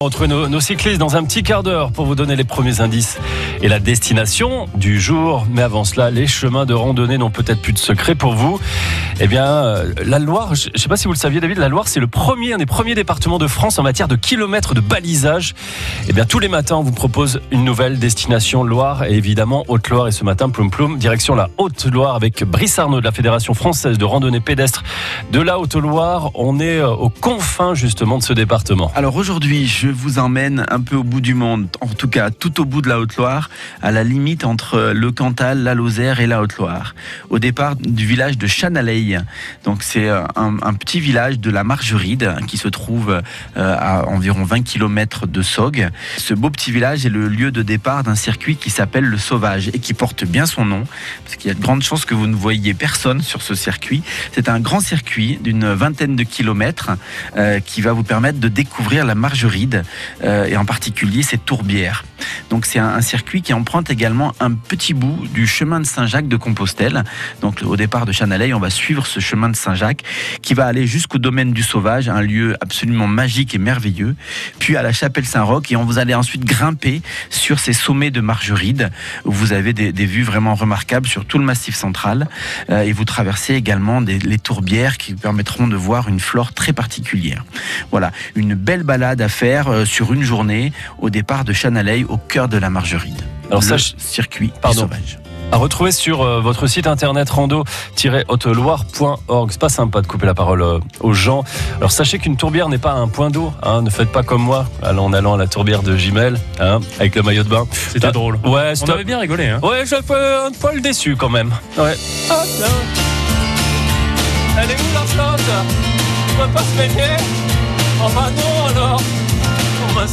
Retrouve nos, nos cyclistes dans un petit quart d'heure pour vous donner les premiers indices et la destination du jour. Mais avant cela, les chemins de randonnée n'ont peut-être plus de secret pour vous. Eh bien, euh, la Loire, je ne sais pas si vous le saviez, David, la Loire, c'est le premier, un des premiers départements de France en matière de kilomètres de balisage. Eh bien, tous les matins, on vous propose une nouvelle destination Loire et évidemment Haute-Loire. Et ce matin, Ploum Ploum, direction la Haute-Loire avec Brice Arnaud de la Fédération française de randonnée pédestre de la Haute-Loire. On est euh, aux confins justement de ce département. Alors aujourd'hui, je vous emmène un peu au bout du monde, en tout cas tout au bout de la Haute-Loire, à la limite entre le Cantal, la Lozère et la Haute-Loire. Au départ du village de Chanaleil. Donc c'est un, un petit village de la Margeride qui se trouve euh, à environ 20 km de Saugues. Ce beau petit village est le lieu de départ d'un circuit qui s'appelle le Sauvage et qui porte bien son nom, parce qu'il y a de grandes chances que vous ne voyiez personne sur ce circuit. C'est un grand circuit d'une vingtaine de kilomètres euh, qui va vous permettre de découvrir la Margeride euh, et en particulier ses tourbières. Donc c'est un, circuit qui emprunte également un petit bout du chemin de Saint-Jacques de Compostelle. Donc au départ de Chanaleil, on va suivre ce chemin de Saint-Jacques qui va aller jusqu'au domaine du Sauvage, un lieu absolument magique et merveilleux, puis à la chapelle Saint-Roch et on vous allez ensuite grimper sur ces sommets de Margeride où vous avez des, des vues vraiment remarquables sur tout le massif central euh, et vous traversez également des, les tourbières qui vous permettront de voir une flore très particulière. Voilà, une belle balade à faire euh, sur une journée au départ de Chanaleil au cœur de la Margeride. Alors le ça, circuit Pardon. sauvage. À retrouver sur euh, votre site internet rando-haute-loire.org. C'est pas sympa de couper la parole euh, aux gens. Alors sachez qu'une tourbière n'est pas un point d'eau. hein. Ne faites pas comme moi, en allant à la tourbière de Gimel, hein, avec le maillot de bain. C'était Ah, drôle. Ouais, On avait bien rigolé. Hein. Ouais, je suis un poil déçu quand même. Ouais. Ah, non. Elle est où la flotte? On peut pas se baigner Enfin non alors Thomas.